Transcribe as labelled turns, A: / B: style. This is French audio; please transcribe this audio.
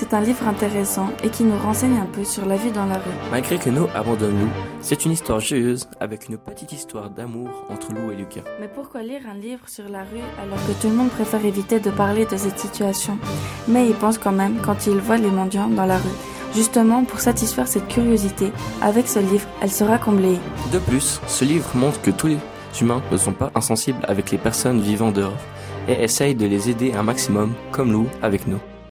A: c'est un livre intéressant et qui nous renseigne un peu sur la vie dans la rue.
B: Malgré que nous abandonne Lou, c'est une histoire joyeuse avec une petite histoire d'amour entre Lou et Lucas.
A: Mais pourquoi lire un livre sur la rue alors que tout le monde préfère éviter de parler de cette situation? Mais il pense quand même quand il voit les mendiants dans la rue. Justement, pour satisfaire cette curiosité, avec ce livre, elle sera comblée.
B: De plus, ce livre montre que tous les humains ne sont pas insensibles avec les personnes vivant dehors et essaye de les aider un maximum, comme Lou avec nous.